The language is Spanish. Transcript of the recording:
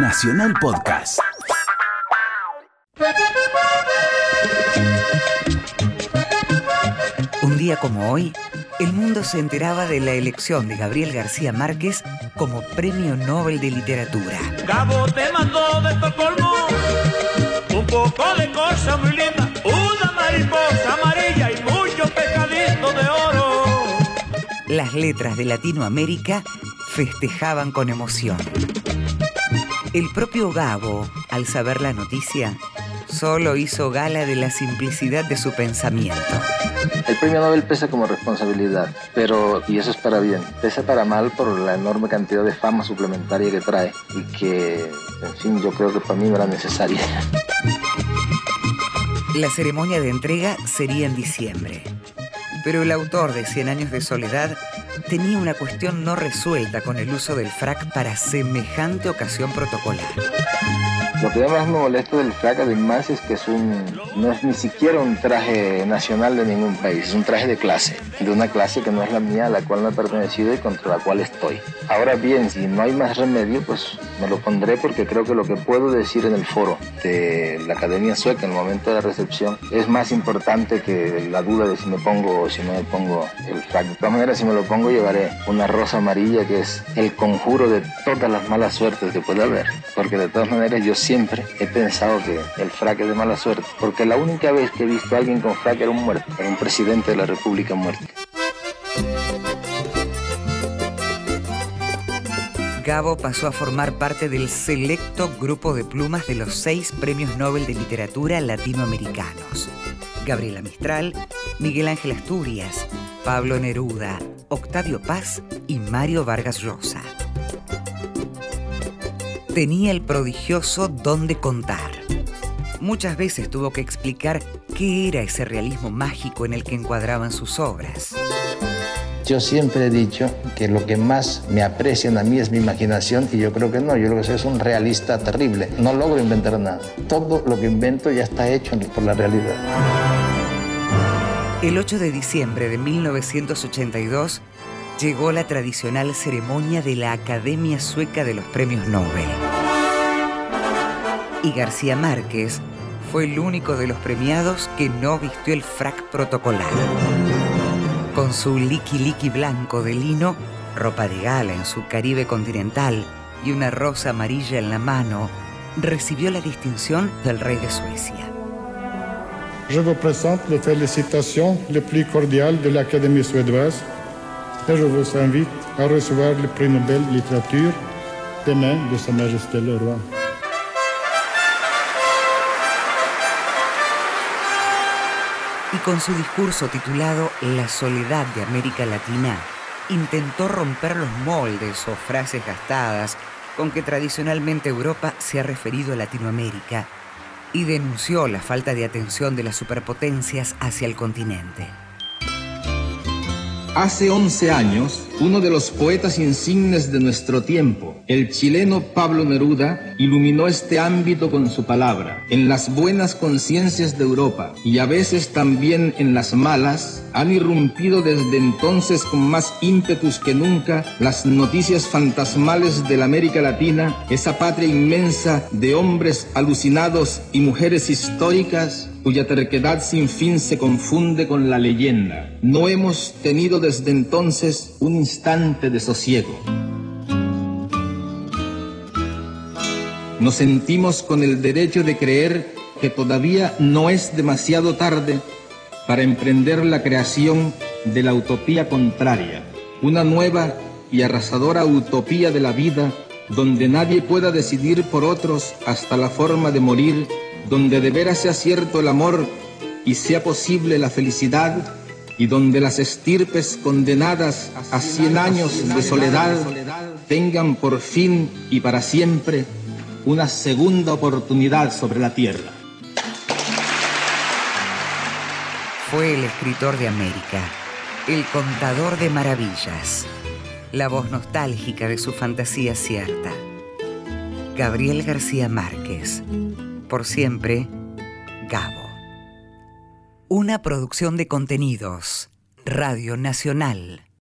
Nacional Podcast. Un día como hoy, el mundo se enteraba de la elección de Gabriel García Márquez como Premio Nobel de Literatura. Cabo te mandó de Estocolmo un poco de cosa muy linda, una mariposa amarilla y muchos pescaditos de oro. Las letras de Latinoamérica festejaban con emoción. El propio Gabo, al saber la noticia, solo hizo gala de la simplicidad de su pensamiento. El premio Nobel pesa como responsabilidad, pero, y eso es para bien, pesa para mal por la enorme cantidad de fama suplementaria que trae y que, en fin, yo creo que para mí no era necesaria. La ceremonia de entrega sería en diciembre, pero el autor de Cien años de soledad tenía una cuestión no resuelta con el uso del frac para semejante ocasión protocolar. Lo que más me molesta del frac además es que es un, no es ni siquiera un traje nacional de ningún país, es un traje de clase, de una clase que no es la mía, a la cual no he pertenecido y contra la cual estoy. Ahora bien, si no hay más remedio, pues me lo pondré porque creo que lo que puedo decir en el foro de la Academia Sueca en el momento de la recepción es más importante que la duda de si me pongo si no me pongo el frac. De todas maneras, si me lo pongo llevaré una rosa amarilla que es el conjuro de todas las malas suertes que puede haber, porque de todas maneras yo siempre he pensado que el frac es de mala suerte, porque la única vez que he visto a alguien con frac era un muerto, era un presidente de la República muerto. Gabo pasó a formar parte del selecto grupo de plumas de los seis premios Nobel de Literatura latinoamericanos. Gabriela Mistral, Miguel Ángel Asturias, Pablo Neruda, Octavio Paz y Mario Vargas Llosa. Tenía el prodigioso don de contar. Muchas veces tuvo que explicar qué era ese realismo mágico en el que encuadraban sus obras. Yo siempre he dicho que lo que más me aprecian a mí es mi imaginación y yo creo que no, yo creo que soy es un realista terrible. No logro inventar nada. Todo lo que invento ya está hecho por la realidad. El 8 de diciembre de 1982 llegó la tradicional ceremonia de la Academia Sueca de los Premios Nobel. Y García Márquez fue el único de los premiados que no vistió el frac protocolar. Con su liqui liqui blanco de lino, ropa de gala en su Caribe continental y una rosa amarilla en la mano, recibió la distinción del rey de Suecia. Je vous présente les félicitations les plus cordiales de l'Académie suédoise et je vous invite à recevoir le prix Nobel littérature des mains de Sa Majesté le Roi. Y con su discurso titulado La soledad de América Latina, intentó romper los moldes o frases gastadas con que tradicionalmente Europa se ha referido a Latinoamérica y denunció la falta de atención de las superpotencias hacia el continente. Hace 11 años, uno de los poetas insignes de nuestro tiempo, el chileno Pablo Neruda, iluminó este ámbito con su palabra. En las buenas conciencias de Europa y a veces también en las malas, han irrumpido desde entonces con más ímpetus que nunca las noticias fantasmales de la América Latina, esa patria inmensa de hombres alucinados y mujeres históricas cuya terquedad sin fin se confunde con la leyenda. No hemos tenido desde entonces un instante de sosiego. Nos sentimos con el derecho de creer que todavía no es demasiado tarde para emprender la creación de la utopía contraria, una nueva y arrasadora utopía de la vida donde nadie pueda decidir por otros hasta la forma de morir donde de veras sea cierto el amor y sea posible la felicidad, y donde las estirpes condenadas a cien años de soledad tengan por fin y para siempre una segunda oportunidad sobre la tierra. Fue el escritor de América, el contador de maravillas, la voz nostálgica de su fantasía cierta. Gabriel García Márquez, por siempre, Gabo. Una producción de contenidos, Radio Nacional.